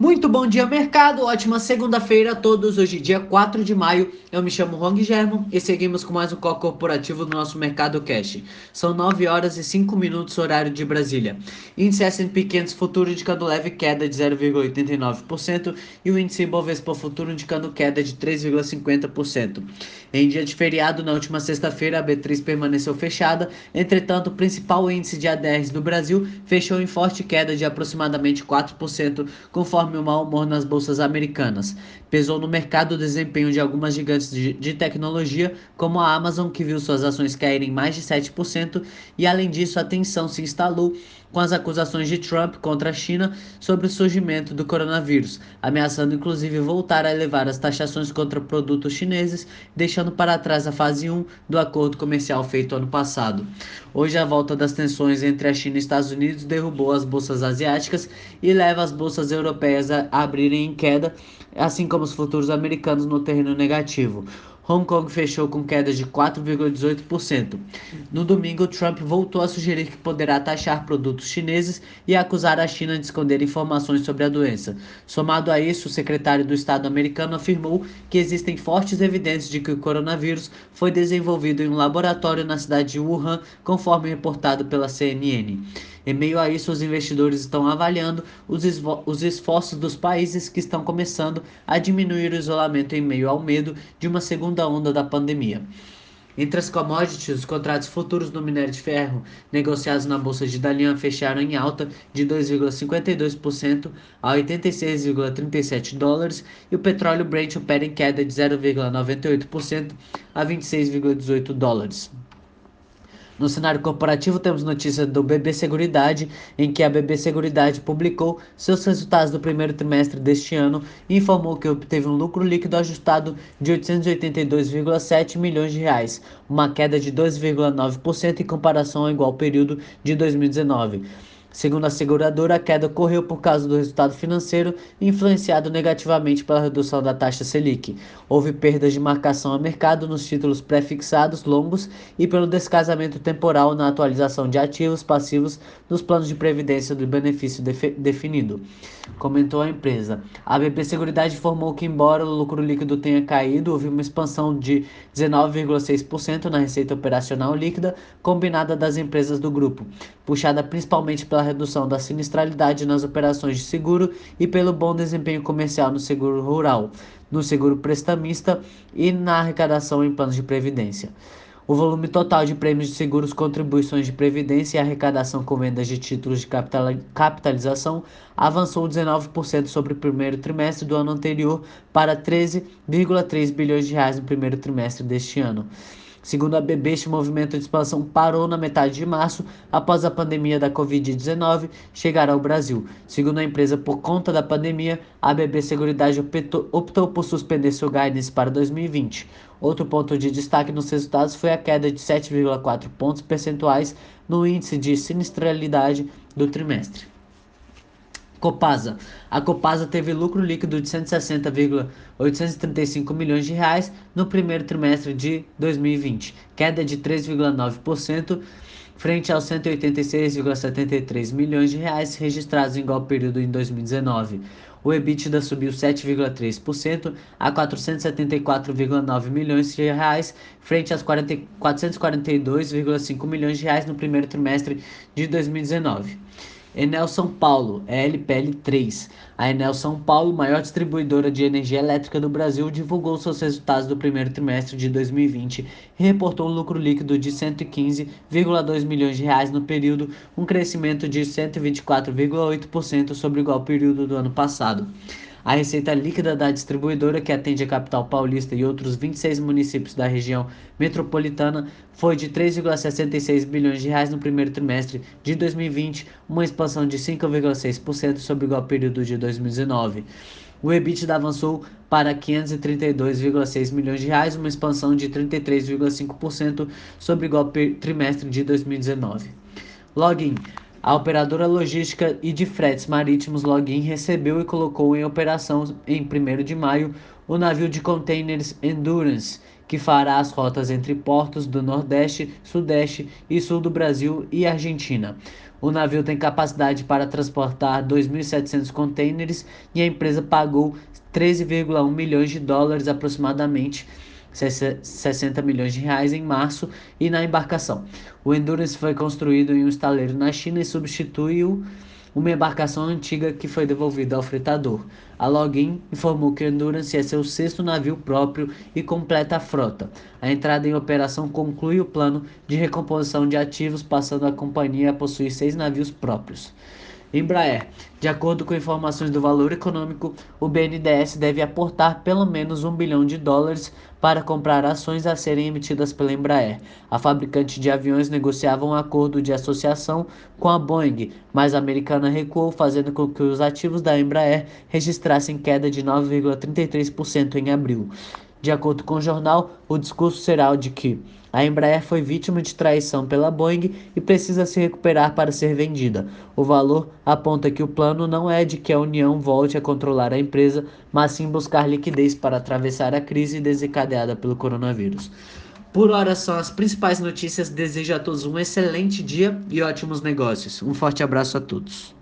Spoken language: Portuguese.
Muito bom dia, mercado. Ótima segunda-feira a todos. Hoje, dia 4 de maio. Eu me chamo Hong German e seguimos com mais um call corporativo do nosso Mercado Cash. São 9 horas e 5 minutos, horário de Brasília. Índice S&P 500 futuro indicando leve queda de 0,89% e o índice Ibovespa futuro indicando queda de 3,50%. Em dia de feriado, na última sexta-feira, a B3 permaneceu fechada. Entretanto, o principal índice de ADRs do Brasil fechou em forte queda de aproximadamente 4%, conforme enorme mau humor nas bolsas americanas. Pesou no mercado o desempenho de algumas gigantes de, de tecnologia, como a Amazon, que viu suas ações caírem mais de 7%, e além disso, a tensão se instalou com as acusações de Trump contra a China sobre o surgimento do coronavírus, ameaçando inclusive voltar a elevar as taxações contra produtos chineses, deixando para trás a fase 1 do acordo comercial feito ano passado. Hoje, a volta das tensões entre a China e Estados Unidos derrubou as bolsas asiáticas e leva as bolsas europeias a abrirem em queda, assim como os futuros americanos no terreno negativo. Hong Kong fechou com queda de 4,18%. No domingo, Trump voltou a sugerir que poderá taxar produtos chineses e acusar a China de esconder informações sobre a doença. Somado a isso, o secretário do Estado americano afirmou que existem fortes evidências de que o coronavírus foi desenvolvido em um laboratório na cidade de Wuhan, conforme reportado pela CNN. Em meio a isso, os investidores estão avaliando os, os esforços dos países que estão começando a diminuir o isolamento em meio ao medo de uma segunda onda da pandemia. Entre as commodities, os contratos futuros do minério de ferro negociados na bolsa de Dalian fecharam em alta de 2,52% a 86,37 dólares e o petróleo Brent opera em queda de 0,98% a 26,18 dólares. No cenário corporativo, temos notícia do BB Seguridade, em que a BB Seguridade publicou seus resultados do primeiro trimestre deste ano e informou que obteve um lucro líquido ajustado de 882,7 milhões de reais, uma queda de 2,9% em comparação ao igual período de 2019. Segundo a seguradora, a queda ocorreu por causa do resultado financeiro influenciado negativamente pela redução da taxa Selic. Houve perdas de marcação a mercado nos títulos pré-fixados longos e pelo descasamento temporal na atualização de ativos passivos nos planos de previdência do benefício definido. Comentou a empresa. A BP Seguridade informou que, embora o lucro líquido tenha caído, houve uma expansão de 19,6% na receita operacional líquida combinada das empresas do grupo, puxada principalmente pela redução da sinistralidade nas operações de seguro e pelo bom desempenho comercial no seguro rural, no seguro prestamista e na arrecadação em planos de previdência. O volume total de prêmios de seguros, contribuições de previdência e arrecadação com vendas de títulos de capitalização avançou 19% sobre o primeiro trimestre do ano anterior para 13,3 bilhões de reais no primeiro trimestre deste ano. Segundo a BB, este movimento de expansão parou na metade de março, após a pandemia da Covid-19 chegar ao Brasil. Segundo a empresa, por conta da pandemia, a BB Seguridade optou, por suspender seu guidance para 2020. Outro ponto de destaque nos resultados foi a queda de 7,4 pontos percentuais no índice de sinistralidade do trimestre. Copasa. A Copasa teve lucro líquido de 160,835 milhões de reais no primeiro trimestre de 2020, queda de 3,9% frente aos 186,73 milhões de reais registrados em igual período em 2019. O EBITDA subiu 7,3% a 474,9 milhões de reais, frente aos 442,5 milhões de reais no primeiro trimestre de 2019. Enel São Paulo, ELPL 3. A Enel São Paulo, maior distribuidora de energia elétrica do Brasil, divulgou seus resultados do primeiro trimestre de 2020 e reportou um lucro líquido de 115,2 milhões de reais no período, um crescimento de 124,8% sobre o igual período do ano passado. A receita líquida da distribuidora, que atende a capital paulista e outros 26 municípios da região metropolitana, foi de 3,66 bilhões de reais no primeiro trimestre de 2020, uma expansão de 5,6% sobre o igual período de 2019. O EBITDA avançou para 532,6 milhões de reais, uma expansão de 33,5% sobre o igual trimestre de 2019. Login a operadora logística e de fretes marítimos Login recebeu e colocou em operação em 1 de maio o navio de containers Endurance, que fará as rotas entre portos do Nordeste, Sudeste e Sul do Brasil e Argentina. O navio tem capacidade para transportar 2.700 contêineres e a empresa pagou 13,1 milhões de dólares aproximadamente 60 milhões de reais em março e na embarcação. O Endurance foi construído em um estaleiro na China e substituiu uma embarcação antiga que foi devolvida ao fretador. A Login informou que o Endurance é seu sexto navio próprio e completa a frota. A entrada em operação conclui o plano de recomposição de ativos, passando a companhia a possuir seis navios próprios. Embraer. De acordo com informações do Valor Econômico, o BNDES deve aportar pelo menos um bilhão de dólares para comprar ações a serem emitidas pela Embraer. A fabricante de aviões negociava um acordo de associação com a Boeing, mas a americana recuou, fazendo com que os ativos da Embraer registrassem queda de 9,33% em abril. De acordo com o jornal, o discurso será o de que a Embraer foi vítima de traição pela Boeing e precisa se recuperar para ser vendida. O valor aponta que o plano não é de que a União volte a controlar a empresa, mas sim buscar liquidez para atravessar a crise desencadeada pelo coronavírus. Por hora são as principais notícias. Desejo a todos um excelente dia e ótimos negócios. Um forte abraço a todos.